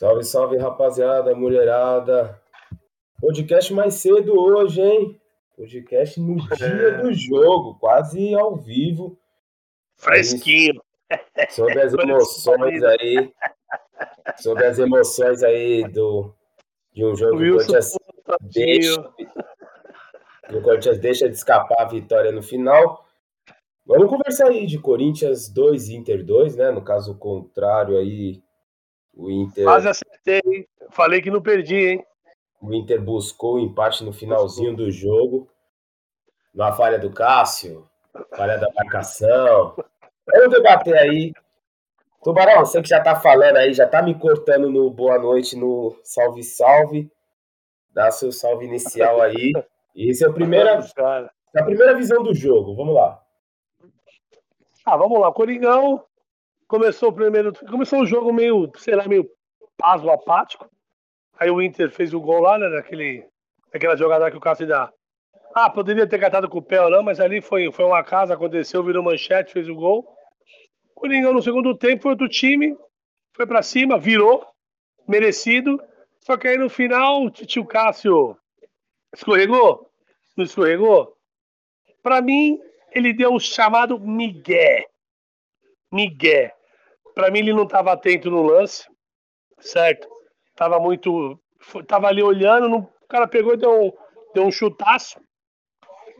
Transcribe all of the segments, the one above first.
Salve, salve, rapaziada, mulherada. Podcast mais cedo hoje, hein? Podcast no dia é. do jogo, quase ao vivo. Fresquinho. Sobre as emoções aí. Sobre as emoções aí do, de um jogo que o Corinthians deixa, o Corinthians deixa de escapar a vitória no final. Vamos conversar aí de Corinthians 2 e Inter 2, né? No caso contrário aí, o Inter. Quase acertei, falei que não perdi, hein? O Inter buscou o empate no finalzinho do jogo. Na falha do Cássio, falha da marcação. Vamos debater aí. Tubarão, você que já tá falando aí, já tá me cortando no boa noite, no salve, salve. Dá seu salve inicial aí. E esse é a primeira, a primeira visão do jogo. Vamos lá. Ah, vamos lá. Coringão começou o primeiro. Começou o jogo meio, sei lá, meio pasmo apático. Aí o Inter fez o gol lá, né? Naquele, naquela jogada que o Cássio dá. Ah, poderia ter catado com o pé ou não, mas ali foi, foi uma casa, aconteceu, virou manchete, fez o gol. O Coringão no segundo tempo foi outro time, foi para cima, virou, merecido. Só que aí no final o tio Cássio escorregou? Não escorregou? Para mim, ele deu o chamado Miguel. Miguel. Para mim, ele não estava atento no lance, certo? Tava muito. Tava ali olhando, o cara pegou e deu um, deu um chutaço.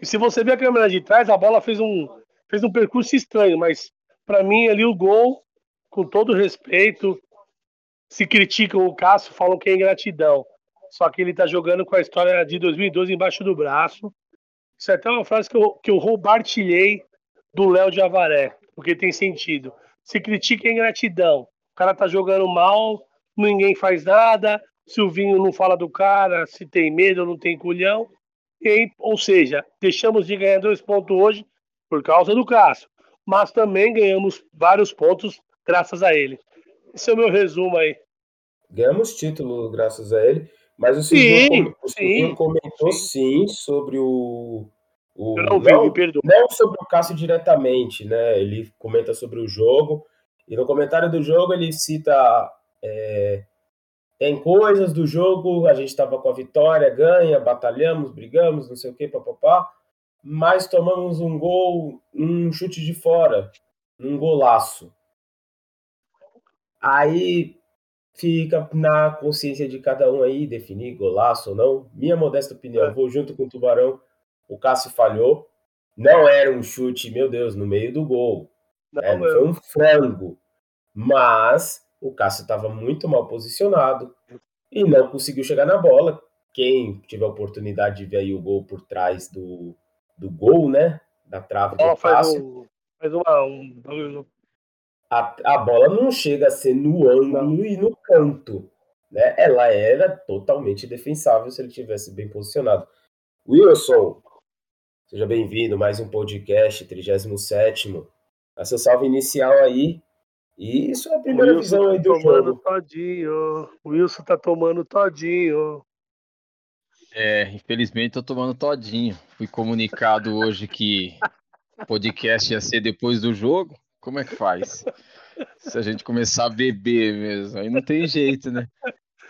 E se você ver a câmera de trás, a bola fez um, fez um percurso estranho, mas para mim ali o gol, com todo respeito, se criticam o Cássio, falam que é ingratidão. Só que ele tá jogando com a história de 2012 embaixo do braço. Isso é até uma frase que eu, que eu roubartilhei do Léo de Avaré, porque tem sentido. Se critica a ingratidão. O cara tá jogando mal, ninguém faz nada, Silvinho não fala do cara, se tem medo ou não tem culhão. E ou seja, deixamos de ganhar dois pontos hoje por causa do Cássio, mas também ganhamos vários pontos graças a ele. Esse é o meu resumo aí. Ganhamos título graças a ele, mas o Silvinho, o Silvinho comentou sim. sim. sobre o, o não, não, não sobre o Cássio diretamente, né? Ele comenta sobre o jogo e no comentário do jogo ele cita é, tem coisas do jogo, a gente estava com a vitória, ganha, batalhamos, brigamos, não sei o que, papapá, mas tomamos um gol, um chute de fora, um golaço. Aí fica na consciência de cada um aí definir golaço ou não. Minha modesta opinião, é. vou junto com o Tubarão. O Cássio falhou. Não era um chute, meu Deus, no meio do gol. Não, é, foi um frango. Mas o Cássio estava muito mal posicionado e não conseguiu chegar na bola. Quem tiver a oportunidade de ver aí o gol por trás do, do gol, né? Da trave do Cássio. Um, faz um... a, a bola não chega a ser no ângulo não. e no canto. Né? Ela era totalmente defensável se ele tivesse bem posicionado. Wilson, seja bem-vindo, mais um podcast, 37 Dá seu salve inicial aí e isso é a primeira visão tá aí do tomando jogo. Todinho. O Wilson tá tomando todinho. É, infelizmente tô tomando todinho. Fui comunicado hoje que o podcast ia ser depois do jogo. Como é que faz? Se a gente começar a beber mesmo, aí não tem jeito, né?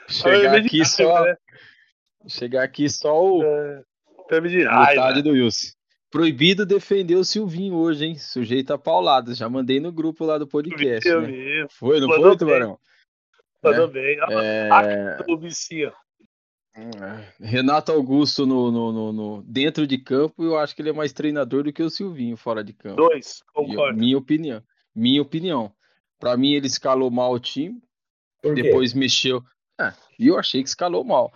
Chegar aqui só. Né? Chegar aqui só o. É, de raiva. Metade do Wilson. Proibido defender o Silvinho hoje, hein? Sujeito a pauladas. Já mandei no grupo lá do podcast. Né? Foi, não Mandou foi, Tubarão? Mandou né? bem. É... Renato Augusto no, no, no, no, dentro de campo, eu acho que ele é mais treinador do que o Silvinho fora de campo. Dois, concordo. minha opinião. Minha opinião. Para mim, ele escalou mal o time. Depois mexeu. É, e eu achei que escalou mal.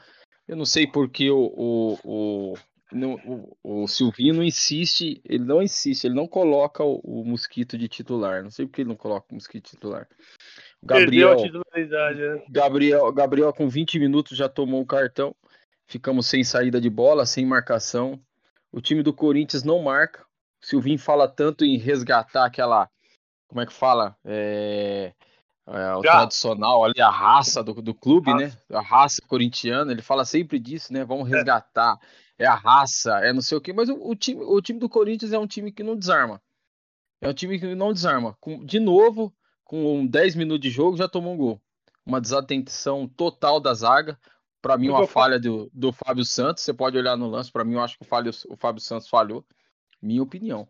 Eu não sei porque o, o, o, não, o, o Silvinho não insiste, ele não insiste, ele não coloca o, o, mosquito de titular. Não sei porque ele não coloca o mosquito titular. O Gabriel, né? Gabriel, Gabriel com 20 minutos já tomou o cartão. Ficamos sem saída de bola, sem marcação. O time do Corinthians não marca. O Silvinho fala tanto em resgatar aquela. Como é que fala? É, é, o Já. tradicional ali, a raça do, do clube, né? A raça corintiana. Ele fala sempre disso, né? Vamos é. resgatar. É é a raça, é não sei o que, mas o, o, time, o time do Corinthians é um time que não desarma. É um time que não desarma. Com, de novo, com 10 minutos de jogo, já tomou um gol. uma desatenção total da zaga. Para mim, uma falha do, do Fábio Santos. Você pode olhar no lance. Para mim, eu acho que o, falho, o Fábio Santos falhou. Minha opinião.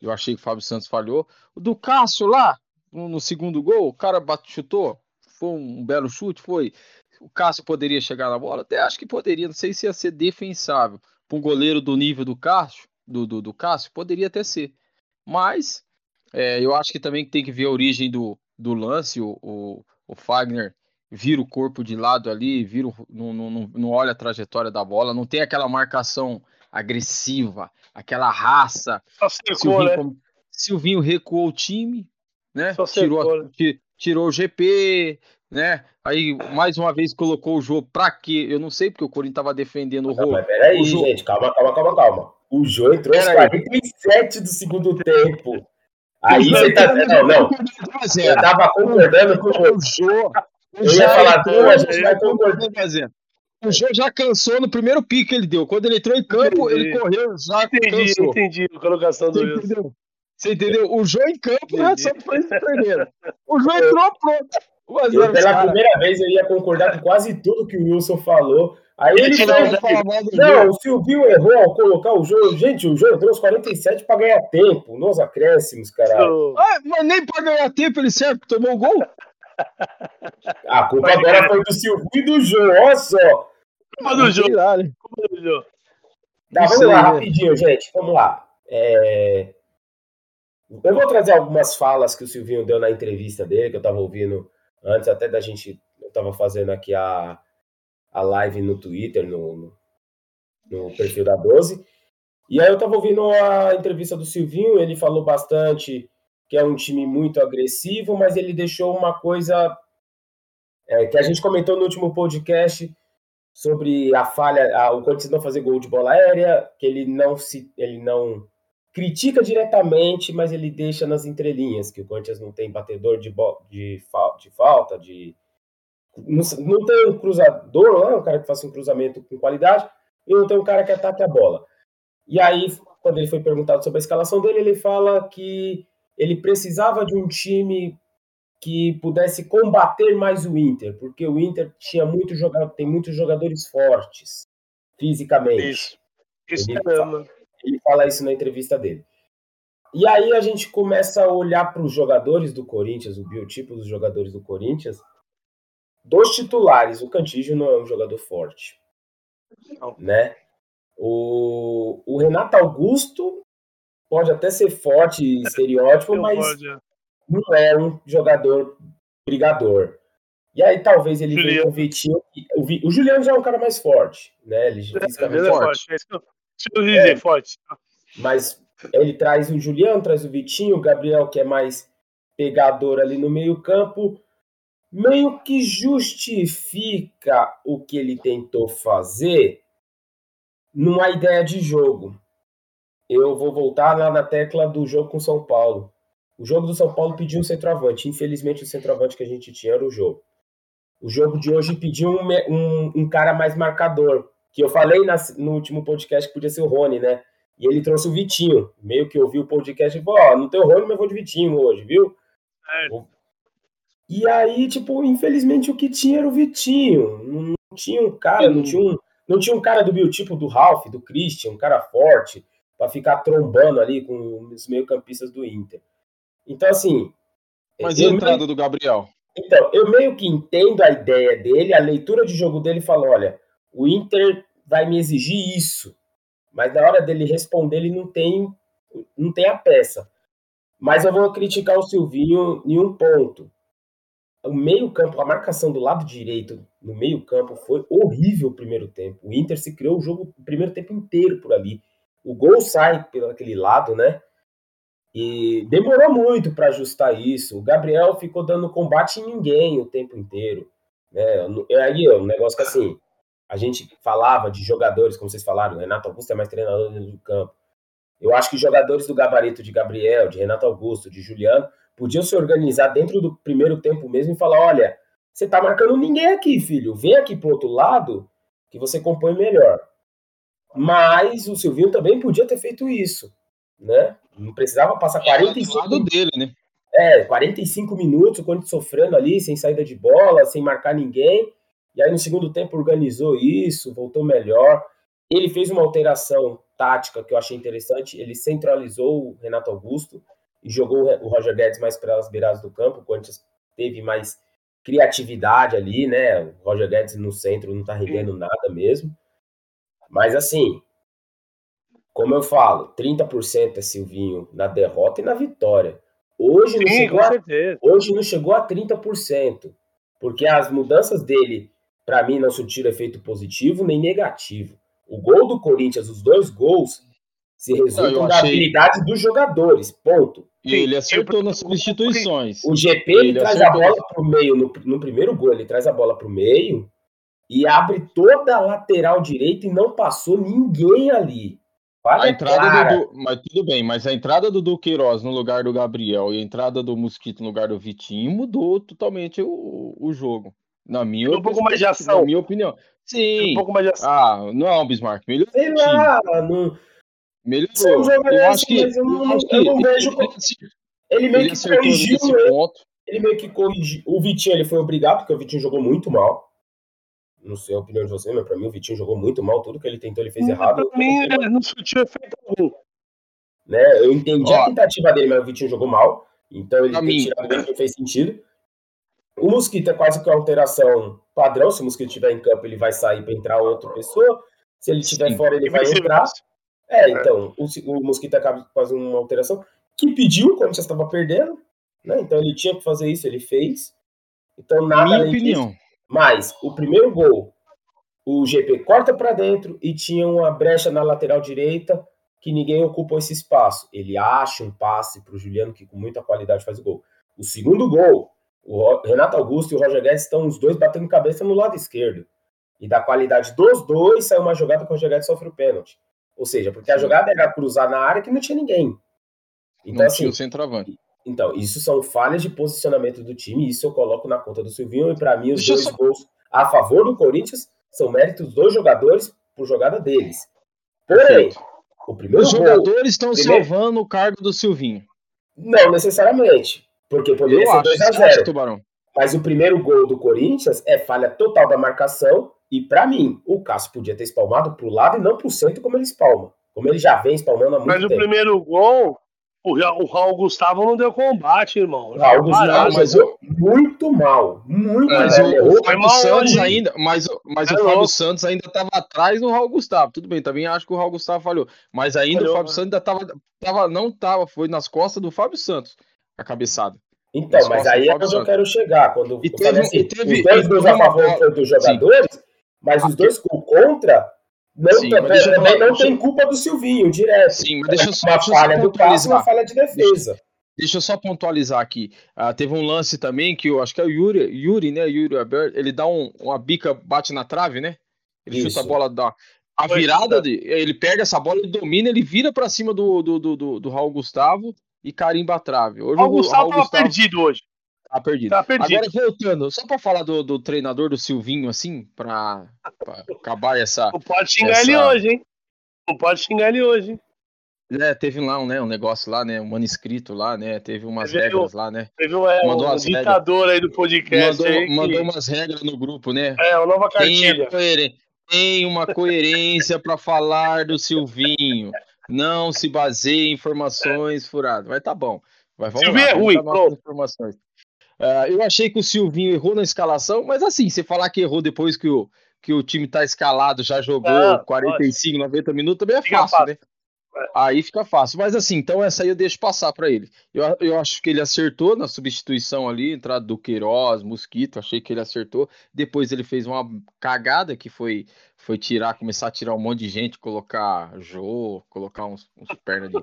Eu achei que o Fábio Santos falhou. O do Cássio lá, no, no segundo gol, o cara bate, chutou. Foi um belo chute, foi. O Cássio poderia chegar na bola? Até acho que poderia. Não sei se ia ser defensável. Para um goleiro do nível do Cássio, do, do, do Cássio, poderia até ser. Mas é, eu acho que também tem que ver a origem do, do lance. O, o, o Fagner vira o corpo de lado ali, vira, não, não, não olha a trajetória da bola, não tem aquela marcação agressiva, aquela raça. Só secou, Silvinho, né? Silvinho recuou o time, né? Só tirou, secou, né? tirou o GP, né? Aí mais uma vez colocou o jogo pra quê? Eu não sei porque o Corinthians tava defendendo o Rô. Mas peraí, gente, calma, calma, calma, calma. O Jô entrou aos 47 do segundo tempo. Aí você tá. Não, não. Eu tava concordando com o Jô. Eu ia falar, pô, a gente vai concordar. O Jô já cansou no primeiro pique que ele deu. Quando ele entrou em campo, entendi. ele correu, já entendi, cansou. Entendi a colocação do Wilson. Você entendeu? O Jô em campo já só foi primeiro. O Jô entrou pronto. Eu, pela cara. primeira vez eu ia concordar com quase tudo que o Wilson falou. Aí ele falou, não, o Silvio errou ao colocar o jogo. Gente, o jogo entrou aos 47 para ganhar tempo, nos acréscimos, caralho. Ah, mas nem para ganhar tempo ele serve, tomou um gol. A culpa mas, agora foi do Silvio e do Jô, olha só. Culpa do Jô. Culpa do Jô. Tá, vamos lá, rapidinho, gente. Vamos lá. É... Eu vou trazer algumas falas que o Silvinho deu na entrevista dele, que eu estava ouvindo antes até da gente. Eu estava fazendo aqui a, a live no Twitter, no, no, no perfil da 12. E aí eu estava ouvindo a entrevista do Silvinho, ele falou bastante que é um time muito agressivo, mas ele deixou uma coisa é, que a gente comentou no último podcast sobre a falha, a, o Corinthians não fazer gol de bola aérea, que ele não se, ele não critica diretamente, mas ele deixa nas entrelinhas que o Corinthians não tem batedor de, de, de falta, de não, não, tem um cruzador, não é um cara que faça um cruzamento com qualidade, e não tem um cara que ataque a bola. E aí, quando ele foi perguntado sobre a escalação dele, ele fala que ele precisava de um time que pudesse combater mais o Inter, porque o Inter tinha muito jogador, tem muitos jogadores fortes fisicamente. Isso. Isso ele, fala, ele fala isso na entrevista dele. E aí a gente começa a olhar para os jogadores do Corinthians, o biotipo dos jogadores do Corinthians. Dos titulares, o Cantígio não é um jogador forte. Não. Né? O, o Renato Augusto pode até ser forte, estereótipo, mas pode. É. não é um jogador brigador. E aí talvez ele venha o Vitinho. O, o Juliano já é um cara mais forte, né? Ele é, fisicamente é, forte. É É, é, forte. Mas ele traz o Juliano, traz o Vitinho, o Gabriel, que é mais pegador ali no meio-campo, meio que justifica o que ele tentou fazer numa ideia de jogo eu vou voltar lá na tecla do jogo com São Paulo. O jogo do São Paulo pediu um centroavante. Infelizmente, o centroavante que a gente tinha era o jogo. O jogo de hoje pediu um, um, um cara mais marcador. Que eu falei na, no último podcast que podia ser o Rony, né? E ele trouxe o Vitinho. Meio que ouviu o podcast e falou: Ó, oh, não tem o Rony, mas vou de Vitinho hoje, viu? É. E aí, tipo, infelizmente o que tinha era o Vitinho. Não, tinha um cara, não tinha um, não tinha um cara do biotipo do Ralph, do Christian, um cara forte para ficar trombando ali com os meio-campistas do Inter. Então, assim. Mas e a entrada meio... do Gabriel? Então, eu meio que entendo a ideia dele, a leitura de jogo dele fala: olha, o Inter vai me exigir isso. Mas na hora dele responder, ele não tem, não tem a peça. Mas eu vou criticar o Silvinho em um ponto. O meio-campo, a marcação do lado direito no meio-campo foi horrível o primeiro tempo. O Inter se criou o jogo o primeiro tempo inteiro por ali o gol sai pelo aquele lado, né? E demorou muito para ajustar isso. O Gabriel ficou dando combate em ninguém o tempo inteiro. Né? Aí é um negócio que assim, a gente falava de jogadores, como vocês falaram, Renato Augusto é mais treinador dentro do campo. Eu acho que jogadores do gabarito de Gabriel, de Renato Augusto, de Juliano, podiam se organizar dentro do primeiro tempo mesmo e falar: olha, você tá marcando ninguém aqui, filho. Vem aqui pro outro lado que você compõe melhor. Mas o Silvinho também podia ter feito isso, né? Não precisava passar 45 é, do lado dele, né? É, 45 minutos, o Corinthians sofrendo ali, sem saída de bola, sem marcar ninguém. E aí no segundo tempo organizou isso, voltou melhor. Ele fez uma alteração tática que eu achei interessante. Ele centralizou o Renato Augusto e jogou o Roger Guedes mais para as beiradas do campo. O Corinthians teve mais criatividade ali, né? O Roger Guedes no centro não tá rendendo nada mesmo. Mas assim, como eu falo, 30% é Silvinho na derrota e na vitória. Hoje, Sim, não, chegou a, hoje não chegou a 30%, porque as mudanças dele, para mim, não surtiram efeito positivo nem negativo. O gol do Corinthians, os dois gols, se resultam da habilidade dos jogadores, ponto. E ele acertou nas substituições. O GP ele, ele traz acertou. a bola para o meio, no, no, primeiro gol, ele traz a bola para o meio e abre toda a lateral direita e não passou ninguém ali. Olha a entrada do, mas tudo bem, mas a entrada do Duqueiroz no lugar do Gabriel e a entrada do Mosquito no lugar do Vitinho mudou totalmente o, o jogo. Na minha, um pouco mais de ação. na minha opinião. Sim. Um pouco mais de ação. Ah, não, Bismarck. Melhorou. Sei lá, não. Melhorou. Eu acho que. Eu não, eu não vejo. Ele, ele meio que corrigiu. Ponto. Ele meio que corrigiu. O Vitinho ele foi obrigado, porque o Vitinho jogou muito mal não sei a opinião de você, mas para mim o Vitinho jogou muito mal, tudo que ele tentou ele fez não, errado. Pra mim ele não surtiu efeito algum. Né? Eu entendi Ó, a tentativa dele, mas o Vitinho jogou mal, então ele tem tirado dele não fez sentido. O Mosquito é quase que uma alteração padrão, se o Mosquito estiver em campo ele vai sair para entrar outra pessoa, se ele estiver fora ele vai entrar. É, então, o, o Mosquito acaba fazendo uma alteração que pediu quando já estava perdendo, né? Então ele tinha que fazer isso, ele fez. Então nada Minha opinião. Disso. Mas o primeiro gol, o GP corta para dentro e tinha uma brecha na lateral direita que ninguém ocupou esse espaço. Ele acha um passe para o Juliano que com muita qualidade faz o gol. O segundo gol, o Renato Augusto e o Roger Guedes estão os dois batendo cabeça no lado esquerdo. E da qualidade dos dois saiu uma jogada que o Roger Guedes sofre o pênalti. Ou seja, porque a jogada era cruzar na área que não tinha ninguém. Então, não assim, tinha o centroavante. Então, isso são falhas de posicionamento do time, isso eu coloco na conta do Silvinho, e para mim os Deixa dois só... gols a favor do Corinthians são méritos dos jogadores por jogada deles. Porém, o primeiro Os jogadores estão primeiro... salvando o cargo do Silvinho. Não necessariamente, porque poderia eu ser 2x0. Mas o primeiro gol do Corinthians é falha total da marcação, e para mim, o Cássio podia ter espalmado pro lado e não pro centro como ele espalma. Como ele já vem espalmando há muito Mas tempo. Mas o primeiro gol o, o Raul Gustavo não deu combate, irmão. Raul Gustavo mas eu, muito mal. Muito mas mal. O, o Fábio Santos ainda, mas, mas é o Fábio Santos ainda estava atrás do Raul Gustavo. Tudo bem, também acho que o Raul Gustavo falhou. Mas ainda falhou, o Fábio né? Santos ainda tava, tava, não estava, foi nas costas do Fábio Santos, a cabeçada. Então, mas aí é onde eu quero chegar. Quando e teve, assim, e teve, os dois gols a favor dos jogadores, Sim. mas os dois contra não, Sim, também, também não tem culpa do Silvinho, direto. Sim, mas deixa eu só, uma deixa falha do passe uma falha de defesa. Deixa, deixa, eu só pontualizar aqui. Uh, teve um lance também que eu acho que é o Yuri, Yuri né? Yuri Albert, ele dá um, uma bica, bate na trave, né? Ele Isso. chuta a bola da. A virada, de, ele pega essa bola, ele domina, ele vira para cima do, do, do, do, do Raul Gustavo e carimba a trave. Hoje, Raul o Gustavo tava Gustavo... perdido hoje. Tá perdido. Tá perdido. Agora, voltando, só para falar do, do, treinador do Silvinho, assim, para acabar essa. Não pode xingar essa... ele hoje, hein? Não pode xingar ele hoje, hein? É, teve lá um, né, um negócio lá, né? Um manuscrito lá, né? Teve umas teve regras lá, né? Teve é, mandou um ditador aí do podcast. Mandou, aí, mandou que... umas regras no grupo, né? É, uma nova cartilha. Tem, tem uma coerência para falar do Silvinho. Não se baseie em informações é. furadas. Vai tá bom. Vai, vamos Silvinho lá, é ruim, pronto. Informações. Uh, eu achei que o Silvinho errou na escalação, mas assim, você falar que errou depois que o, que o time tá escalado, já jogou ah, 45, pode. 90 minutos, também é fácil, fácil, né? É. Aí fica fácil. Mas assim, então essa aí eu deixo passar para ele. Eu, eu acho que ele acertou na substituição ali, entrada do Queiroz, Mosquito, achei que ele acertou. Depois ele fez uma cagada que foi foi tirar, começar a tirar um monte de gente, colocar Jô, colocar uns, uns pernas de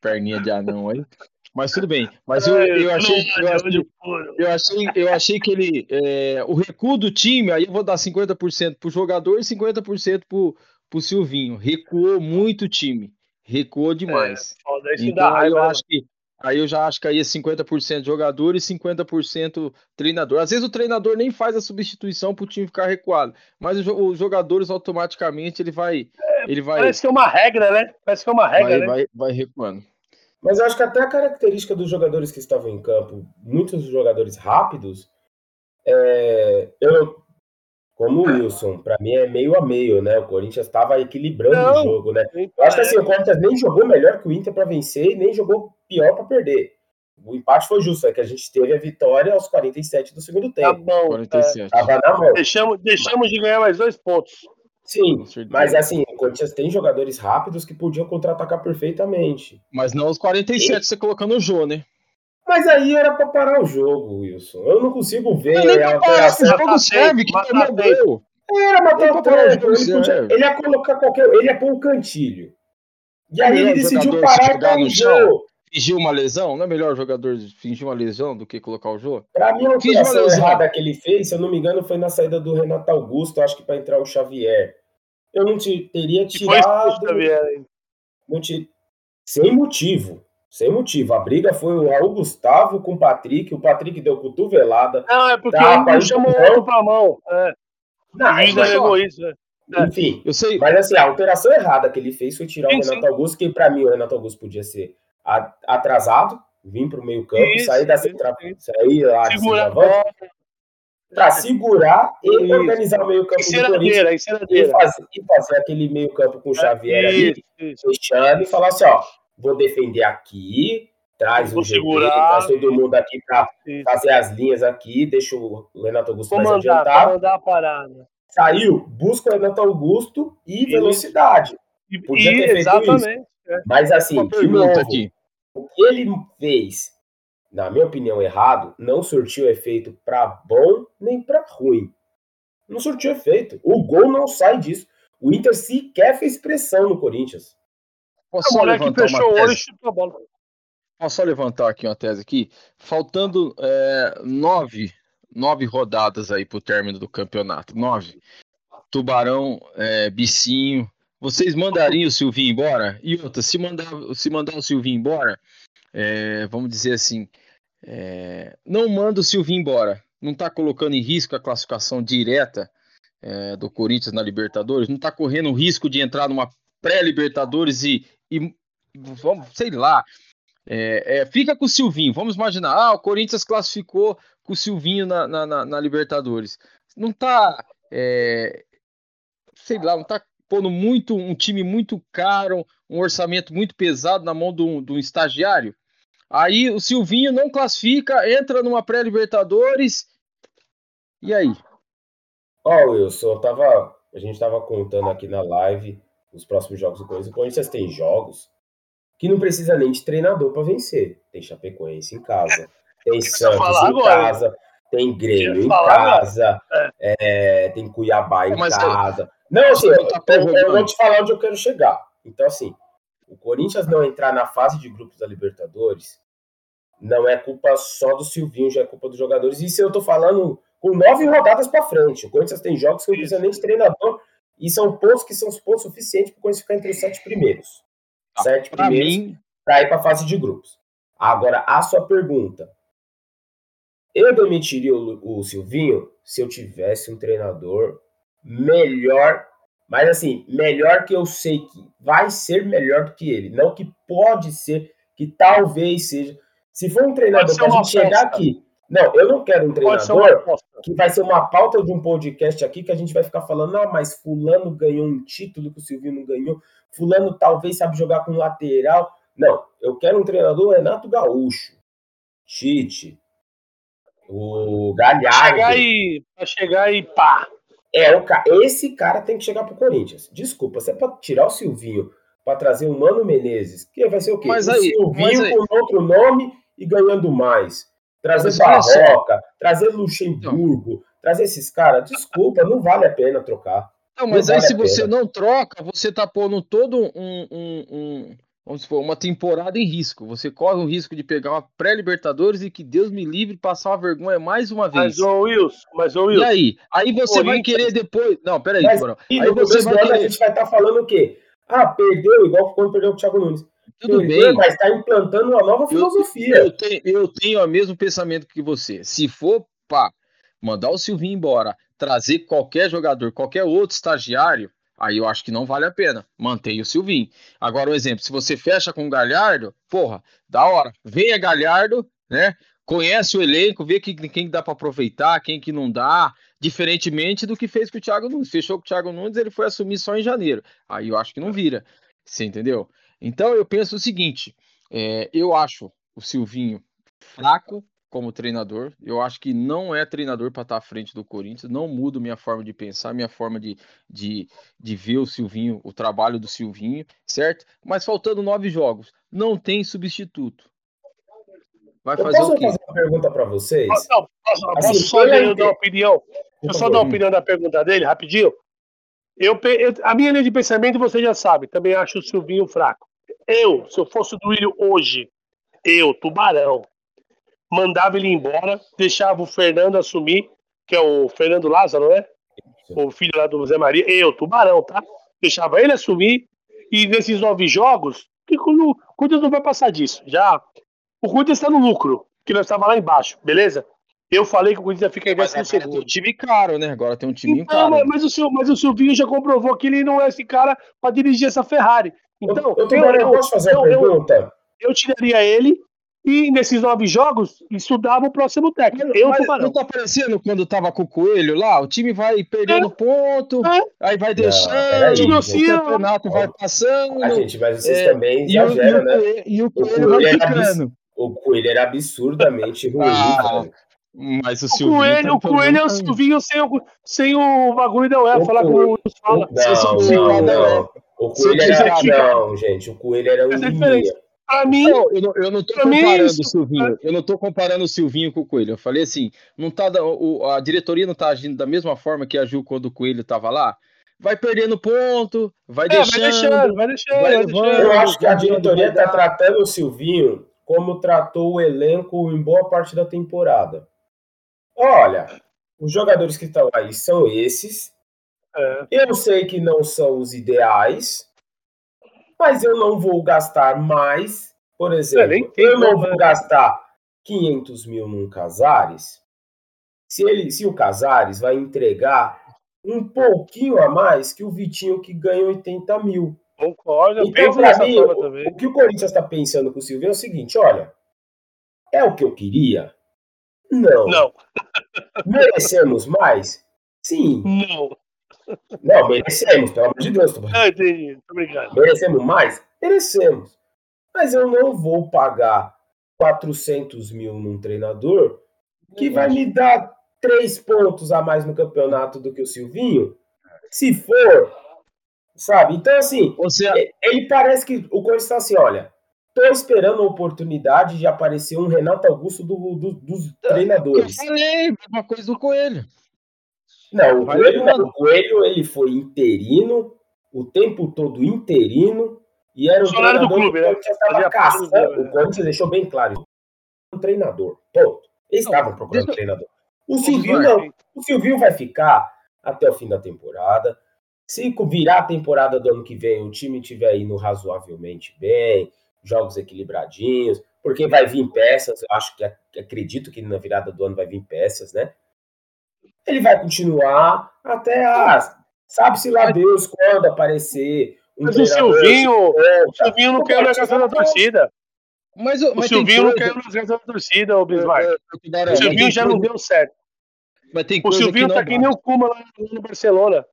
perninha de anão aí. Mas tudo bem. Mas eu, eu, achei, eu, achei, eu, achei, eu achei que ele. É, o recuo do time, aí eu vou dar 50% pro jogador e 50% pro, pro Silvinho. Recuou muito o time. Recuou demais. É, então aí eu acho que. Aí eu já acho que aí é 50% jogador e 50% treinador. Às vezes o treinador nem faz a substituição para o time ficar recuado, mas os jogadores automaticamente ele vai, é, ele vai. Parece que é uma regra, né? Parece que é uma regra, vai, né? Vai, vai recuando. Mas eu acho que até a característica dos jogadores que estavam em campo, muitos jogadores rápidos, é, eu, como o Wilson, para mim é meio a meio, né? O Corinthians estava equilibrando Não, o jogo, né? Eu acho que assim, o Corinthians nem jogou melhor que o Inter para vencer e nem jogou pior para perder. O empate foi justo, é que a gente teve a vitória aos 47 do segundo tempo. Tá bom, 47. É, tava na mão. Deixamos, deixamos de ganhar mais dois pontos. Sim, mas assim, o Corinthians tem jogadores rápidos que podiam contra-atacar perfeitamente. Mas não os 47 e... você colocando o Jô, né? Mas aí era pra parar o jogo, Wilson. Eu não consigo ver não, a alteração. O jogo serve, que tomou gol. Era matar o tempo. Ele, ele ia colocar qualquer. Ele ia pôr um cantilho. E aí ele decidiu parar o jogo. Fingir uma lesão? Não é melhor o jogador fingir uma lesão do que colocar o jogo? Pra mim, a alteração errada que ele fez, se eu não me engano, foi na saída do Renato Augusto, acho que para entrar o Xavier. Eu não te, teria tirado. Xavier, não te, sem motivo. Sem motivo. A briga foi o Raul Gustavo com o Patrick. O Patrick deu cotovelada. Não, é porque ele não chamou outro pra mão. É. Não, ainda negou isso. Né? É. Enfim, eu sei. mas assim, a alteração errada que ele fez foi tirar sim, o Renato sim. Augusto, que para mim o Renato Augusto podia ser atrasado, vir para o meio campo, isso, sair da central, sair lá de para segurar e isso. organizar o meio campo do Corinthians e fazer, e fazer aquele meio campo com o Xavier ali, fechando e falar assim, ó, vou defender aqui, traz o GP, traz todo mundo aqui para fazer as linhas aqui, deixa o Renato Augusto mais mandar a parada. Saiu, busca o Renato Augusto e velocidade. Podia ter feito exatamente. Isso. É. Mas assim, de novo, aqui. o que ele fez, na minha opinião, errado, não surtiu efeito para bom nem para ruim. Não surtiu efeito. O gol não sai disso. O Inter sequer fez pressão no Corinthians. Posso só levantar fechou uma tese? a bola. Posso só levantar aqui uma tese aqui? Faltando é, nove, nove rodadas aí para o término do campeonato. Nove. Tubarão, é, Bicinho. Vocês mandariam o Silvinho embora? E outra, se mandar, se mandar o Silvinho embora, é, vamos dizer assim, é, não manda o Silvinho embora. Não está colocando em risco a classificação direta é, do Corinthians na Libertadores? Não está correndo o risco de entrar numa pré-Libertadores e, e vamos, sei lá, é, é, fica com o Silvinho. Vamos imaginar, ah, o Corinthians classificou com o Silvinho na, na, na, na Libertadores. Não tá, é, sei lá, não tá pondo muito um time muito caro, um orçamento muito pesado na mão de um, de um estagiário. Aí o Silvinho não classifica, entra numa pré-Libertadores. E aí? Ó, oh, Wilson, tava, a gente tava contando aqui na live os próximos jogos do Corinthians. O Corinthians tem jogos que não precisa nem de treinador para vencer. Tem Chapecoense em casa, tem Santos em casa, tem Grêmio em casa, é. É, tem Cuiabá em casa. Não, assim, eu, eu, eu vou te falar onde eu quero chegar. Então, assim, o Corinthians não entrar na fase de grupos da Libertadores não é culpa só do Silvinho, já é culpa dos jogadores. Isso eu tô falando com nove rodadas para frente. O Corinthians tem jogos que não precisa nem de treinador e são pontos que são os pontos suficientes para o Corinthians ficar entre os sete primeiros. Ah, sete primeiros mim... para ir para a fase de grupos. Agora, a sua pergunta. Eu demitiria o, o Silvinho se eu tivesse um treinador melhor, mas assim, melhor que eu sei que vai ser melhor do que ele. Não que pode ser, que talvez seja. Se for um treinador para a gente chegar aqui não, eu não quero um treinador que vai ser uma pauta de um podcast aqui que a gente vai ficar falando, ah, mas fulano ganhou um título que o Silvio não ganhou, fulano talvez sabe jogar com lateral. Não, eu quero um treinador Renato Gaúcho, Tite, o Galhardo. Chegar e, pra chegar e pá. É, o, esse cara tem que chegar pro Corinthians. Desculpa, você é pra tirar o Silvinho para trazer o Mano Menezes, que vai ser o quê? Mas o aí, Silvinho com outro nome e ganhando mais. Trazer Barroca, trazer Luxemburgo, não. trazer esses caras, desculpa, não vale a pena trocar. Não, mas não aí vale se você não troca, você tá pondo todo um, um, um, vamos supor, uma temporada em risco. Você corre o risco de pegar uma pré-Libertadores e que Deus me livre passar uma vergonha mais uma vez. Mas, ô Wilson, mas, ô Wilson. E aí? Aí você vai querer depois. Não, peraí, mas, Aí você vai querer... a gente vai estar tá falando o quê? Ah, perdeu, igual quando perdeu com o Thiago Nunes. Tudo bem. Mas está implantando uma nova filosofia. Eu, eu, tenho, eu tenho o mesmo pensamento que você. Se for para mandar o Silvinho embora, trazer qualquer jogador, qualquer outro estagiário, Aí eu acho que não vale a pena. Mantém o Silvinho. Agora, um exemplo, se você fecha com o Galhardo, porra, da hora. Venha Galhardo, né? Conhece o elenco, vê que, quem dá para aproveitar, quem que não dá, diferentemente do que fez com o Thiago Nunes. Fechou com o Thiago Nunes, ele foi assumir só em janeiro. Aí eu acho que não vira. Você entendeu? Então eu penso o seguinte: é, eu acho o Silvinho fraco como treinador. Eu acho que não é treinador para estar à frente do Corinthians. Não mudo minha forma de pensar, minha forma de, de, de ver o Silvinho, o trabalho do Silvinho, certo? Mas faltando nove jogos, não tem substituto. Vai fazer eu posso o quê? fazer uma pergunta para vocês? Não, posso, assim, posso só dar, dar opinião? Deixa eu só dar a opinião da pergunta dele, rapidinho. Eu, eu, a minha linha de pensamento você já sabe, também acho o Silvinho fraco. Eu, se eu fosse do Willian hoje, eu, Tubarão, mandava ele embora, deixava o Fernando assumir, que é o Fernando Lázaro, né? O filho lá do Zé Maria, eu, Tubarão, tá? Deixava ele assumir, e nesses nove jogos, que o Corinthians não vai passar disso. Já o Corinthians está no lucro, que nós estávamos lá embaixo, beleza? Eu falei que o Corinthians ia ficar em décimo segundo. Tem um time caro, né? Agora tem um time então, caro. Mas, o, mas o Silvinho já comprovou que ele não é esse cara para dirigir essa Ferrari. Então, eu, eu, eu, eu posso fazer a pergunta? Eu, eu tiraria ele e nesses nove jogos estudava o próximo técnico. Eu Mas não tá aparecendo quando tava com o Coelho lá? O time vai perdendo é. ponto, é. aí vai deixando, não, aí, o campeonato vai passando. A gente, mas vocês é, também exageram, né? E o Coelho, o Coelho vai ficando. O Coelho era absurdamente ruim. Ah, mas o, o Coelho, tá o Coelho é o Silvinho sem o, sem o bagulho da UEFA, falar com o Fala. Não, não, não. O Coelho era. Não, gente, o Coelho era um. Pra mim. Não, eu, não, eu não tô comparando o Silvinho. Eu não tô comparando o Silvinho com o Coelho. Eu falei assim: não tá, o, a diretoria não tá agindo da mesma forma que agiu quando o Coelho tava lá? Vai perdendo ponto, vai é, deixando. Vai deixando, vai deixando. Vai deixando eu acho que a diretoria tá tratando o Silvinho como tratou o elenco em boa parte da temporada. Olha, os jogadores que estão aí são esses. É. Eu sei que não são os ideais, mas eu não vou gastar mais. Por exemplo, eu não vou gastar 500 mil num Casares. Se, ele, se o Casares vai entregar um pouquinho a mais que o Vitinho que ganha 80 mil. Concordo, então, para mim, o, o, que o Corinthians está pensando com o Silvio é o seguinte: olha, é o que eu queria? Não. Não. Merecemos mais? Sim. Não. Não, merecemos, pelo amor de Deus. Tô... Ah, entendi. Obrigado. Merecemos mais? Merecemos. Mas eu não vou pagar 400 mil num treinador que vai me dar três pontos a mais no campeonato do que o Silvinho. Se for, sabe? Então, assim, Você... ele parece que o Corinthians está assim: olha, tô esperando a oportunidade de aparecer um Renato Augusto do, do, dos treinadores. Eu falei, uma coisa do Coelho. Não, o Coelho, o Coelho ele foi interino, o tempo todo interino, e era o treinador do clube, né? estava caçando, o Corinthians deixou bem claro, um treinador, ponto. Eles estavam procurando um treinador. O Silvio não, o Silvio vai ficar até o fim da temporada. Se virar a temporada do ano que vem, o time estiver indo razoavelmente bem, jogos equilibradinhos, porque vai vir peças, acho que acredito que na virada do ano vai vir peças, né? Ele vai continuar até a. Sabe-se lá Deus quando aparecer. Um mas o Silvinho, o Silvinho não caiu na casa da torcida. Mas, mas o Silvinho não caiu na casa da torcida, o Bismarck. O Silvinho já não deu certo. o Silvinho tá que nem o Kuma lá no Barcelona.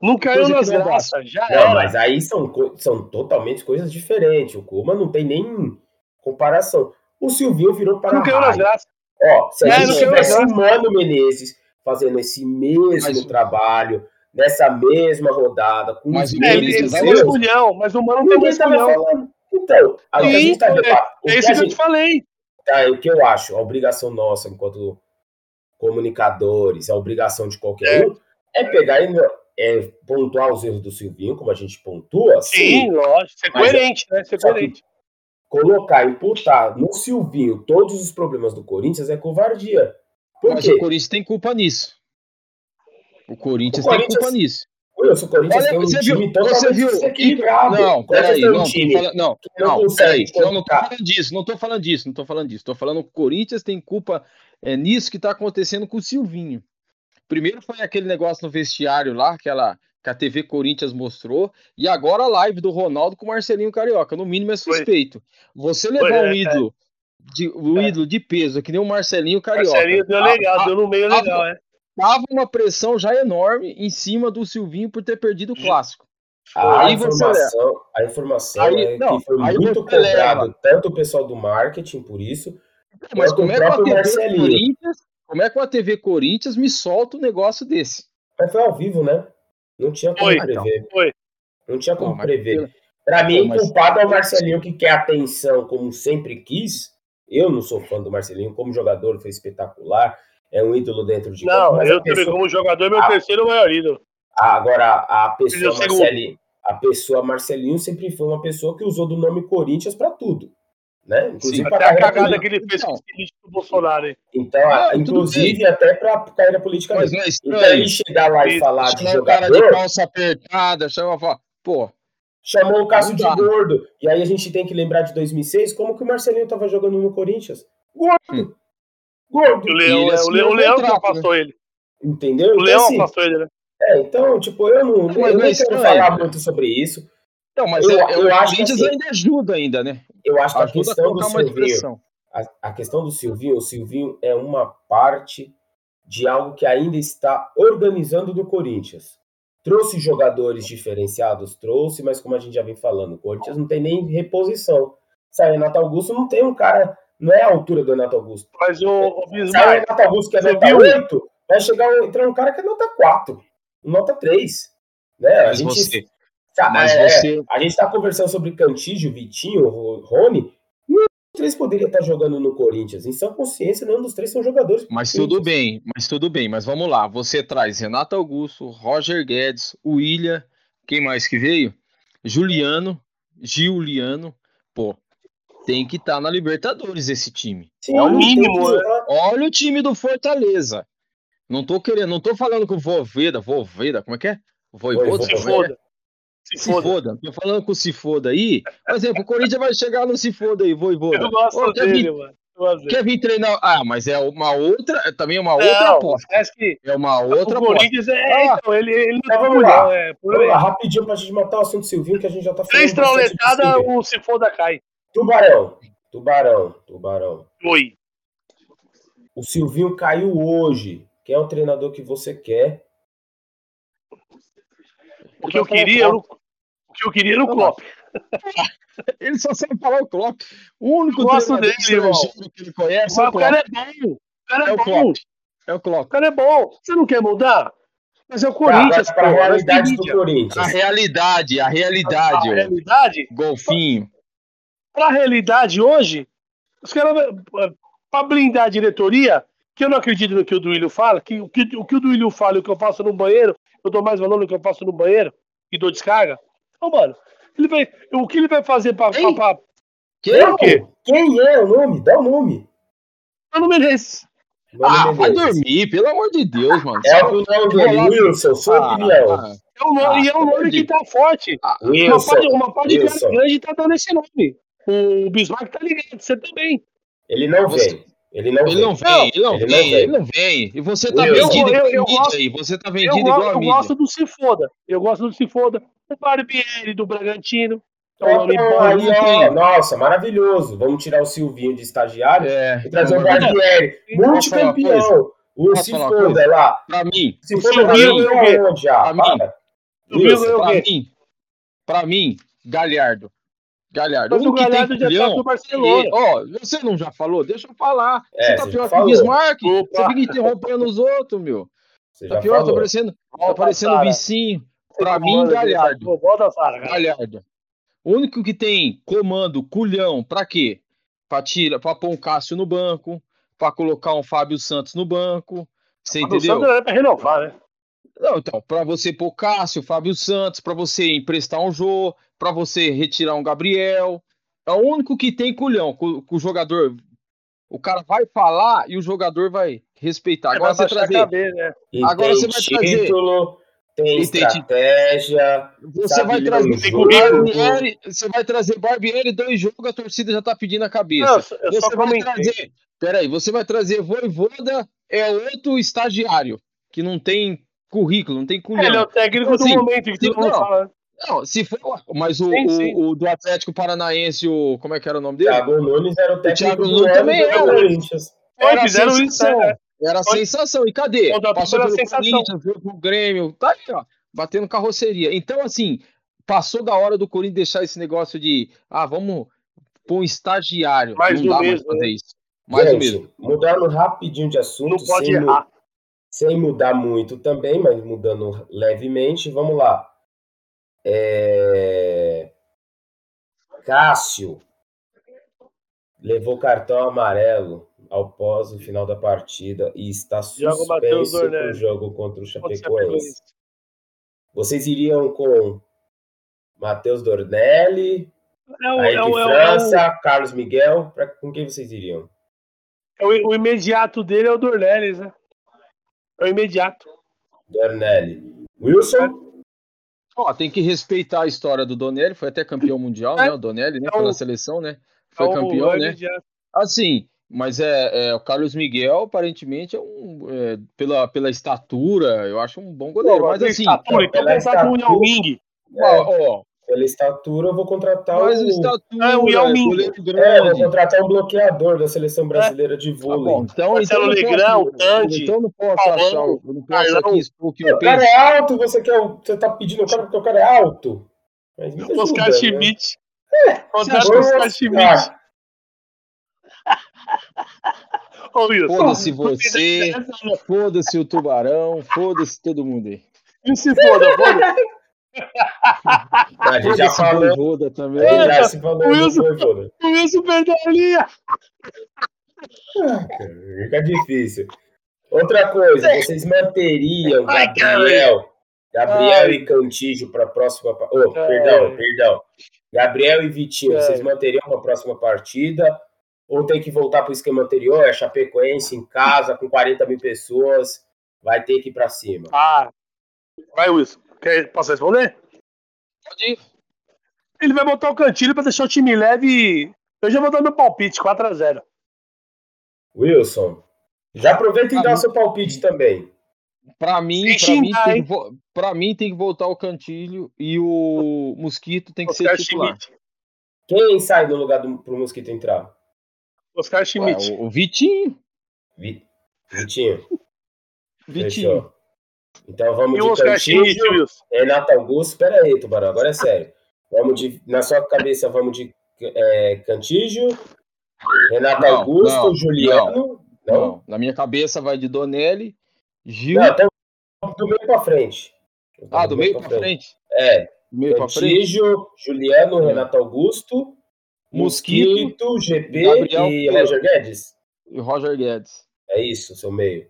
Não caiu nas graças, já não, era. Mas aí são, são totalmente coisas diferentes. O Kuma não tem nem comparação. O Silvinho virou para Não caiu nas graças. Ó, se a é, gente tivesse Mano Menezes fazendo esse mesmo mas, trabalho, nessa mesma rodada, com mas os é, ele, tem escolhão, mas o Mano tem escolhão. Então, a Sim, gente tá é, é isso que, que eu te falei. Tá, o que eu acho, a obrigação nossa, enquanto comunicadores, a obrigação de qualquer é. um, é pegar e é, pontuar os erros do Silvinho, como a gente pontua. Sim, sim lógico, ser coerente, né? Ser coerente. Colocar, imputar no Silvinho todos os problemas do Corinthians é covardia. Por Mas quê? o Corinthians tem culpa nisso. O Corinthians, o Corinthians tem culpa nisso. Wilson, o Corinthians Olha, tem um time viu, você viu, desequilibrado. Não, peraí, não, time não, não, não, peraí, não, não tô falando disso, não tô falando disso, não tô falando disso. Tô falando que o Corinthians tem culpa é, nisso que tá acontecendo com o Silvinho. Primeiro foi aquele negócio no vestiário lá, aquela, que a TV Corinthians mostrou, e agora a live do Ronaldo com o Marcelinho Carioca. No mínimo é suspeito. Você levar Foi, um é, ídolo, de, um É. ídolo de peso, que nem o Marcelinho Carioca. Marcelinho deu a- legal, a- deu no meio a- legal, é. Tava uma pressão já enorme em cima do Silvinho por ter perdido o clássico. A Aí você informação, a informação Aí- é não, que foi muito você leva. cobrado, tanto o pessoal do marketing por isso, Mas quanto como o é a como é que a TV Corinthians me solta um negócio desse? Mas foi ao vivo, né? Não tinha como Foi, prever. foi. Não tinha como Pô, mas prever. pelo- Pra mim, mas- culpado é o Marcelinho que quer atenção como sempre quis. Eu não sou fã do Marcelinho, como jogador foi espetacular, é um ídolo dentro de campo, Não, mas eu a também, pessoa- como jogador, meu Ah. terceiro maior ídolo. Agora, a pessoa é. Marcelinho, a pessoa Marcelinho sempre foi uma pessoa que usou do nome Corinthians pra tudo, né? Inclusive Sim. Até a cagada política. que ele fez com Então. o seguinte do Bolsonaro. Então, a- tudo inclusive até pra carreira política Mas não é Então estranho. ele chegar lá e falar de Chama o cara de jogador, calça apertada, chama fala, pô, chamou o Cássio de gordo. E aí a gente tem que lembrar de 2006, como que o Marcelinho tava jogando no Corinthians? Gordo. Hum. Gordo. O Leão, ele é, o Leão, o Leão né? afastou ele. Entendeu? O Então, Leão assim, afastou ele, né? é, então, tipo, eu não, Mas eu não é quero falar né? muito sobre isso. Não, mas Eu- é, é, eu o acho que Corinthians assim- ainda ajuda ainda, né? Eu acho que a Ajuda a questão do Silvinho, a, a questão do Silvinho, o Silvinho é uma parte de algo que ainda está organizando do Corinthians. Trouxe jogadores diferenciados, trouxe, mas como a gente já vem falando, o Corinthians não tem nem reposição. Sai Renato Augusto, não tem um cara, não é a altura do Renato Augusto. Mas o, o Sai o Bismarck, Renato Augusto que é nota viu? 8, vai chegar entrar um cara que é nota 4, nota 3. Né? A Mas gente, você, tá- mas é, você, a gente tá conversando sobre Cantígio, Vitinho, Ro- Rony. Três poderia estar jogando no Corinthians. Em sua consciência, nenhum dos três são jogadores. mas do tudo bem, mas tudo bem, mas vamos lá, você traz Renato Augusto, Roger Guedes, William, quem mais que veio? Juliano, Giuliano, pô, tem que estar na Libertadores esse time. Sim, É o mínimo, né? Olha o time do Fortaleza. Não tô querendo, não tô falando com o Voveda, Voveda, como é que é? Voivoda? Voivoda. Se. Se foda. foda. Tô falando com o se foda aí. Por exemplo, o Corinthians vai chegar no se foda aí, Voivoda. Eu gosto Ô, quer, dele, vir, mano. Quer vir treinar? Ah, mas é uma outra, é também uma outra Não, aposta. que É uma o outra aposta. Corinthians é. Ah, então, ele, ele não é lá. mulher, é por lá, rapidinho pra gente matar o assunto Silvinho, que a gente já tá falando. Três trauletadas, o se foda cai. Tubarão, tubarão, tubarão. Oi. O Silvinho caiu hoje. Quem é o treinador que você quer? O que eu queria era o, o que eu queria era o Klopp. Ele só sabe falar o Klopp. O único gosto dele, estrangeiro que ele conhece Mas é o o cara é bom. O cara é, É o bom. Klopp. É o Klopp. O cara é bom. Você não quer mudar? Mas é o Corinthians, pra, pra pô. realidade do mídia. A Corinthians. realidade, a A realidade, realidade, Golfinho. pra realidade hoje, os caras, pra blindar a diretoria, que eu não acredito no que o Duílio fala, que o que o, que o Duílio fala e o que eu faço no banheiro, eu dou mais valor no que eu faço no banheiro e dou descarga. Então, mano, ele vai, o que ele vai fazer pra. pra, Ei. pra Quem? Não, quê? Quem é o nome? Dá o nome. Mano Menezes. Mano Ah, vai dormir, pelo amor de Deus, mano. É opinião dele, Bolado. Wilson, sua Ah, opinião. ah, É um nome, Ah, e é um nome entendi. que tá forte. Uma Wilson, parte, uma parte Wilson. grande tá dando esse nome. O Bismarck tá ligado, você também. ele não Você- vem. Ele não Ele vem. não vem, ele não Ele não vem, vem. ele não vem. E você tá Wilson. vendido Eu- eu- igual eu gosto- aí. Você tá Eu, vendido go- igual a eu mídia. gosto do Se Foda. Eu gosto do Se Foda. O Barbieri do Bragantino. É Então, aí, não ó, tem. nossa, maravilhoso. Vamos tirar o Silvinho de estagiário É, e trazer o de Deus. Barbieri, uma multicampeão. O se foda lá. Pra mim, Se O foda Silvinho ganhou o aonde já? Pra mim. O pra mim, pra mim, Galhardo. Galhardo. Mas o que tem Galhardo já tá pro Barcelona. E, Ó, você não já falou? Deixa eu falar. É, você tá pior que o. Bismarck. Opa. Você fica interrompendo os outros, meu. Você Tá já pior, tá falou. parecendo, tá parecendo vicinho. Pra Você mim, Galhardo. Volta, Sara. Galhardo. O único que tem comando, culhão, pra quê? Pra, tira, pra pôr um Cássio no banco, pra colocar um Fábio Santos no banco. Você O entendeu? Santos era pra renovar, né? Não, então, pra você pôr Cássio, Fábio Santos, pra você emprestar um Jô, pra você retirar um Gabriel. É o único que tem culhão, com o jogador. O cara vai falar e o jogador vai respeitar. Agora É, Vai você trazer. cabeça, né? Agora tem você vai trazer- título, tem estratégia. Você vai trazer. Barbieri, você vai trazer Barbieri, dois jogos, a torcida já tá pedindo a cabeça. Não, você vai comentei. trazer. Peraí, você vai trazer Voivoda, é outro estagiário, que não tem currículo, não tem culhão. Ele é o técnico Então, assim, do momento que todo mundo fala. Não, se for, mas o, Sim, o- sim. o do Atlético Paranaense, o como é que era o nome dele? Thiago Nunes era o técnico Thiago do Nunes também era. Corinthians. Foi, Era a fizeram isso, sensação. né? Era Foi. sensação. E cadê? Passou pelo sensação. Corinthians, veio pro Grêmio, tá aí, ó, batendo carroceria. Então, assim, passou da hora do Corinthians deixar esse negócio de, ah, vamos pôr um estagiário. Mais não dá mais mesmo, pra fazer né? isso. Mais Gente, mesmo. mudando rapidinho de assunto, Não pode sem, errar. sem mudar muito também, mas mudando levemente, vamos lá. É, Cássio levou cartão amarelo ao pós o final da partida e está suspenso para o jogo contra o Chapecoense. Vocês iriam com Matheus Dornelli, É o, é o, é o, é França, Carlos Miguel, pra, com quem vocês iriam? o, é o- o imediato dele é o Dornelles, né? É o imediato. Dornelli. Wilson? Ó, tem que respeitar a história do Donelli, foi até campeão mundial, É. né? O Donelli, né? É Pela seleção, né? Foi É o- campeão, é né? Assim, mas é, é, o Carlos Miguel, aparentemente, é um. é, pela, pela estatura, eu acho um bom goleiro. Pô, mas assim, estatura, então pela contrata o ó, ó, Pela estatura, eu vou contratar mas o. o estatura, É, o Yao Ming. É, grande. vou contratar um bloqueador da seleção brasileira de Tá vôlei. bom, então, Marcelo então posso, Tandy, então não posso achar, eu não posso aqui o que o eu cara penso. é alto, você quer. o- Você tá pedindo o cara porque o cara é alto. Mas me ajuda, Oscar né? Schmidt. Contrata acha o Oscar. Schmidt. Foda-se você, foda-se o tubarão, foda-se todo mundo aí. E se foda, foda. A gente já falou. Voivoda também. já se falou Wilson- Voivoda. Wilson perdeu a linha. Fica difícil. Outra coisa, vocês manteriam Ai, Gabriel, Gabriel Ai. e Cantígio para a próxima. Oh, Ai. perdão, perdão. Gabriel e Vitinho, vocês manteriam para a próxima partida? Ou tem que voltar para o esquema anterior? É Chapecoense em casa, com 40 mil pessoas, vai ter que ir para cima. Ah. Vai, Wilson. Quer, posso responder? Pode ir. Ele vai botar o cantilho pra deixar o time leve. e- Eu já vou dar meu palpite, 4x0. Wilson, já aproveita e Ah, dá o seu palpite também. Pra mim, pra mim, tem que, pra mim tem que voltar o Cantilho e o Mosquito tem que Oscar ser titular. Schmidt. Quem sai no lugar do, pro Mosquito entrar? Oscar Ué, Schmidt. o, o Vitinho. Vi- Vitinho, Vitinho. fechou. Então vamos E de Wilson. Renato Augusto, pera aí, Tubarão, agora é sério. Vamos de, na sua cabeça, vamos de é, Cantígio, Renato Não, Augusto, não, Juliano. Não? Não, na minha cabeça vai de Donelli, Gil. Não, então do meio pra frente. Então, ah, do meio pra frente. É, Do meio pra frente. Cantígio, Juliano. Renato Augusto, Mosquito, Mosquito, GP Gabriel e Pedro. Roger Guedes. E Roger Guedes. É isso, seu meio.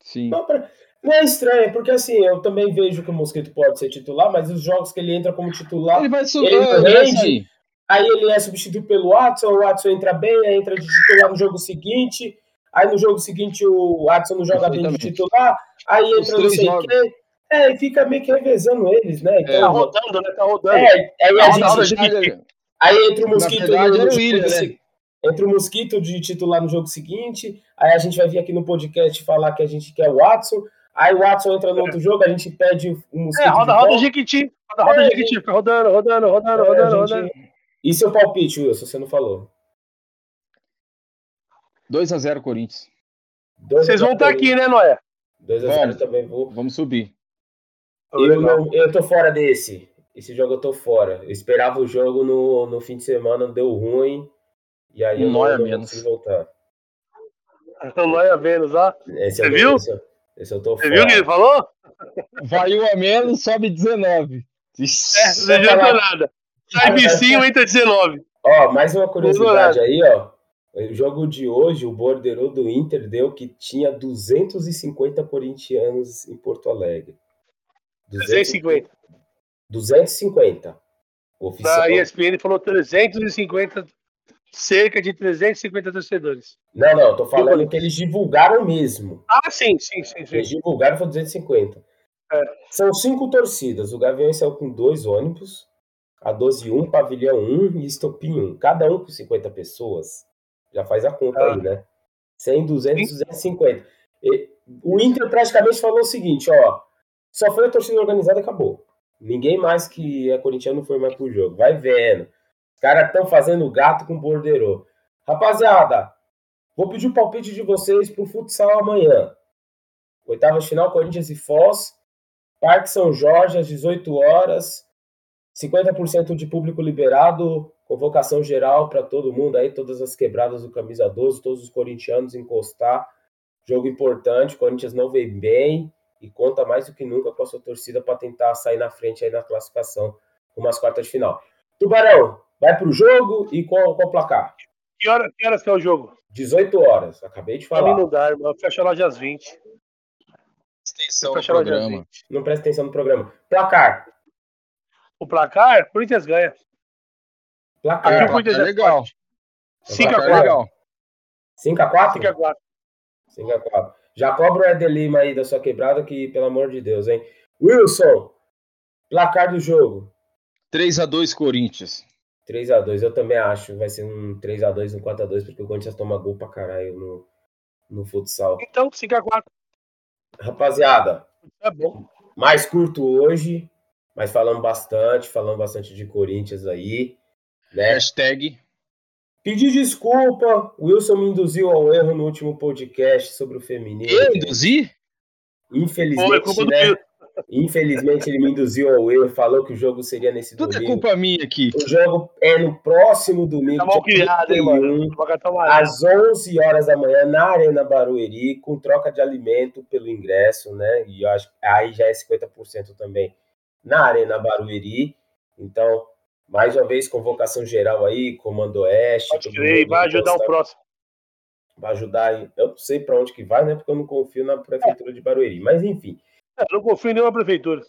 Sim. Não, pra- não é estranho, porque assim, eu também vejo que o Mosquito pode ser titular, mas os jogos que ele entra como titular, Ele vai subir. Ele rende. sair. Aí ele é substituído pelo Watson, o Watson entra bem, aí entra de titular no jogo seguinte, aí no jogo seguinte o Watson não joga bem de titular, aí entra não sei quem. É, e fica meio que revezando eles, né? Tá Então, rodando, né? Tá rodando. é, aí, Tá a rodando, gente, aí entra o Mosquito verdade, no, era o jogo Willian, se- né? entra o Mosquito de titular no jogo seguinte, aí a gente vai vir aqui no podcast falar que a gente quer o Watson, aí o Watson entra no outro jogo, a gente pede o Mosquito É, roda, roda volta. Jequiti. Roda, roda É, Jequiti. Fica rodando, rodando, rodando, É, rodando, rodando. E seu palpite, Wilson, você não falou? 2x0 Corinthians. Vocês vão estar aqui, né, Noé? 2 a 0 Vamos. também vou. Vamos subir. Eu, não, eu tô fora desse. Esse jogo eu tô fora. Eu esperava o jogo no, no fim de semana, deu ruim. E aí eu Um não, Neuer não menos. consigo voltar. Então, Noé Vênus, ó. Esse Você eu, viu? Eu- esse eu tô Você fora. viu o que ele falou? Vai um a menos, sobe 19. É, Ixi. não adianta nada. Sai vicinho, entra 19. Ó, mais uma curiosidade aí, ó. O jogo de hoje, o borderô do Inter deu que tinha 250 corintianos em Porto Alegre. 250. 250. Oficial. Da ESPN falou 350, cerca de 350 torcedores. Não, não, tô falando Corinthians. que eles divulgaram mesmo. Ah, sim, sim, sim, sim. Eles divulgaram foi 250. É. São cinco torcidas. O Gaviões saiu com dois ônibus, a 12 1, Pavilhão 1 e Estopim 1. Cada um com 50 pessoas. Já faz a conta Ah. aí, né? 100, 200, 250. E o Inter praticamente falou o seguinte, ó. Só foi a torcida organizada e acabou. Ninguém mais que é corintiano foi mais pro jogo. Vai vendo. Caras estão fazendo gato com borderô. Rapaziada, vou pedir o palpite de vocês pro futsal amanhã. Oitava final, Corinthians e Foz. Parque São Jorge, às 18 horas. 50% de público liberado. Convocação geral para todo mundo aí, todas as quebradas do camisa 12, todos os corintianos encostar. Jogo importante, Corinthians não vem bem e conta mais do que nunca com a sua torcida para tentar sair na frente aí na classificação com as quartas de final. Tubarão, vai para o jogo e qual, qual placar? Que, hora, que horas que é o jogo? 18 horas, acabei de falar. Não dá, irmão. Fecha a loja às 20. Extensão do programa. Não presta atenção no programa. Placar. O placar, Corinthians ganha. Placar. Aqui o Corinthians é legal. 5x4. 5x4? 5x4. 5x4. Já cobra o Eder Lima aí da sua quebrada, que pelo amor de Deus, hein? Wilson, placar do jogo. 3x2 Corinthians. 3x2, eu também acho. Vai ser um 3x2, um 4x2, porque o Corinthians toma gol pra caralho no, no futsal. Então, 5x4. Rapaziada, É bom. mais curto hoje, mas falamos bastante, falamos bastante de Corinthians aí, né? Hashtag. Pedir desculpa, o Wilson me induziu ao erro no último podcast sobre o feminino. Eu induzi? Foi Infelizmente, culpa do né? Wilson. Infelizmente ele me induziu ao erro, falou que o jogo seria nesse Tudo é domingo. culpa minha aqui. O jogo é no próximo domingo, Tá mal dia criado, hein, 31, mano. Vai cartão amarelo. às 11 horas da manhã, na Arena Barueri, com troca de alimento pelo ingresso, né? E eu acho que aí já é 50% também na Arena Barueri. Então, mais uma vez, convocação geral aí, Comando Oeste. Pode crer, vai ajudar o próximo. Vai ajudar aí. Eu não sei para onde que vai, né? Porque eu não confio na Prefeitura de Barueri. Mas, enfim. Eu não confio em nenhuma prefeitura.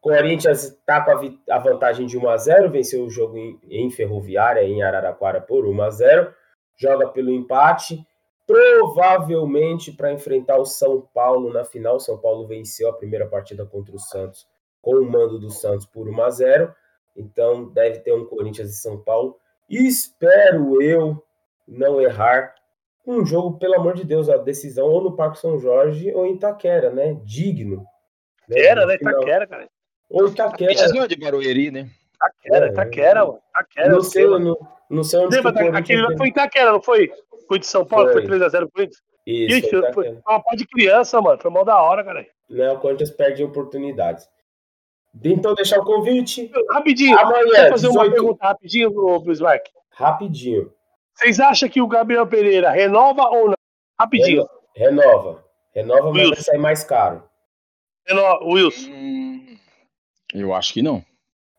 Corinthians está com a, a vantagem de 1 a 0 venceu o jogo em, em Ferroviária, em Araraquara, por 1 a 0 joga pelo empate, provavelmente para enfrentar o São Paulo na final. São Paulo venceu a primeira partida contra o Santos com o mando do Santos por 1 a 0 então deve ter um Corinthians e São Paulo. Espero eu não errar um jogo, pelo amor de Deus, a decisão ou no Parque São Jorge ou em Itaquera, né? Digno. Era, No né? final. Itaquera, cara. Ou Itaquera. Corinthians não é de Barueri, né? Itaquera, É, Itaquera, mano. Itaquera. Não sei, mano. não, não sei onde Lembra, da- aquele Corinthians foi Itaquera, não foi? Foi de São Paulo, Foi. foi 3x0 Corinthians. Isso, Ixi, foi foi Itaquera. uma pá de criança, mano. Foi mal da hora, cara. Né, o Corinthians perde oportunidades. Então, deixar o convite. Rapidinho, Amanhã, fazer uma 18. pergunta rapidinho pro Bismarck. Rapidinho. Vocês acham que o Gabriel Pereira renova ou não? Rapidinho. Renova. Renova, mas vai sair mais caro. Renova, Wilson. Hum, eu acho que não.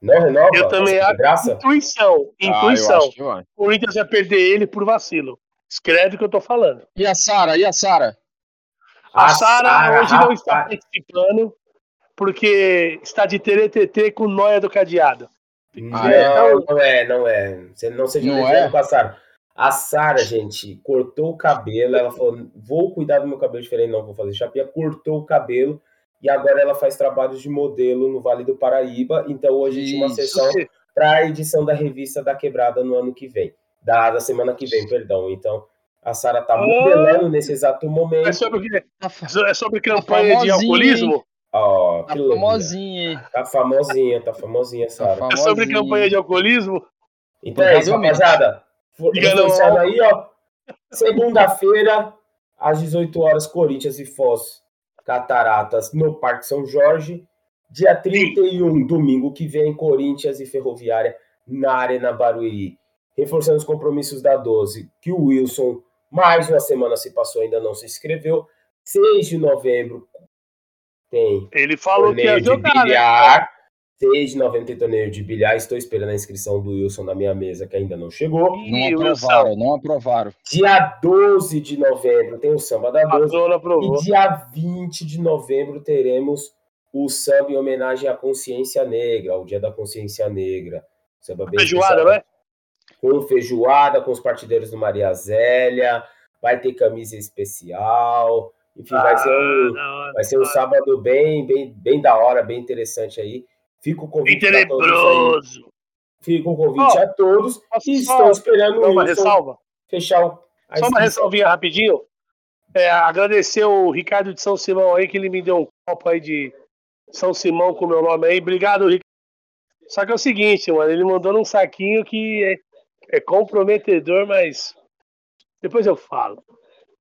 Não renova? Eu também de acho. Graça? Intuição. Ah, eu Intuição. Corinthians vai perder ele por vacilo. Escreve o que eu tô falando. E a Sara? E a Sara? A A Sara hoje não está participando porque está de TTT com noia do cadeado. Ah, não, é? não é, não é. Você não seja Não é? com a Sara. A Sara, gente, cortou o cabelo. Ela falou: vou cuidar do meu cabelo diferente, não vou fazer chapinha. Cortou o cabelo e agora ela faz trabalhos de modelo no Vale do Paraíba. Então hoje tinha uma Isso. sessão para a edição da revista da Quebrada no ano que vem. Da, da semana que vem, perdão. Então a Sara tá Ah. modelando nesse exato É momento. sobre, o quê? Tá, é sobre campanha de alcoolismo? Ó, tá que legal. famosinha, hein? Tá famosinha, tá famosinha, Tá Sara. É sobre campanha de alcoolismo? Então é isso, rapaziada. Aí, ó. Segunda-feira, às 18 horas, Corinthians e Foz Cataratas no Parque São Jorge. Dia 31, domingo que vem, Corinthians e Ferroviária na Arena Barueri. Reforçando os compromissos da 12, que o Wilson, mais uma semana se passou, ainda não se inscreveu. 6 de novembro tem Ele falou que ia jogar, né? bilhar. 6 de novembro tem torneio de bilhar. Estou esperando a inscrição do Wilson na minha mesa, que ainda não chegou. Não Wilson, aprovaram, não aprovaram. Dia 12 de novembro tem o samba da a 12. dona E dia 20 de novembro teremos o samba em homenagem à consciência negra, ao Dia da Consciência Negra. Samba bem Feijoada, né? Com feijoada, com os partideiros do Maria Zélia. Vai ter camisa especial. Enfim, vai ser um, Ah, vai ser um sábado bem, bem, bem da hora, bem interessante aí. Fica o convite todos tenebroso. Fica o convite Ó, a todos. E estou esperando o Wilson ressalva? fechar o. Só uma ressalvinha rapidinho. É, agradecer o Ricardo de São Simão aí, que ele me deu um copo aí de São Simão com o meu nome aí. Obrigado, Rick. Só que é o seguinte, mano, ele mandou num saquinho que é, é comprometedor, mas depois eu falo.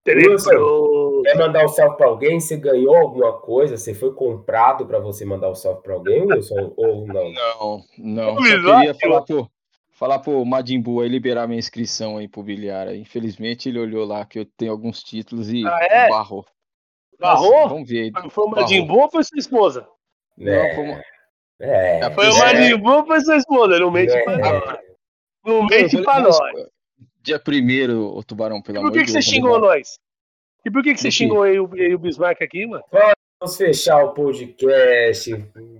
Wilson, quer mandar um salve para alguém? Você ganhou alguma coisa? Você foi comprado para você mandar um salve para alguém, Wilson? ou não? Não, não. Só queria falar pro, falar pro Madimbu aí liberar minha inscrição aí pro bilhar. Infelizmente ele olhou lá que eu tenho alguns títulos e ah, é? barrou. Barrou? vamos ver. Foi o Madimbu ou foi sua esposa? Não, é. foi uma... É, foi o Madimbu ou foi sua esposa? Não mente é. pra nós. Não mente pra nós. Dia primeiro, o Tubarão, pelo amor de Deus. Por que, você xingou nós? E por que, que você xingou aí o, aí o Bismarck aqui, mano? Vamos fechar o podcast.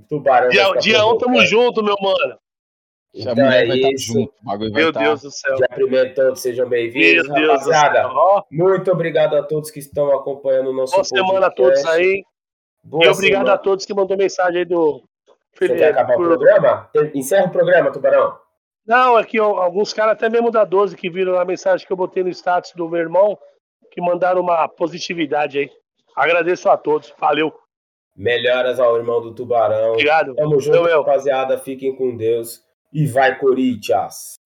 Tubarão. Dia, dia 1 um, tamo junto, meu mano. Então Já é vai isso. Junto, meu Deus do céu. Dia primeiro todos sejam bem-vindos, rapaziada. Muito obrigado a todos que estão acompanhando o nosso Boa podcast. semana a todos aí. Boa e obrigado semana. a todos que mandou mensagem aí do. Você quer acabar por... o programa? Encerra o programa, Tubarão. Não, aqui alguns caras, até mesmo da 12, que viram a mensagem que eu botei no status do meu irmão, que mandaram uma positividade aí. Agradeço a todos. Valeu. Melhoras ao irmão do Tubarão. Obrigado. Tamo junto, rapaziada. Fiquem com Deus. E vai, Corinthians!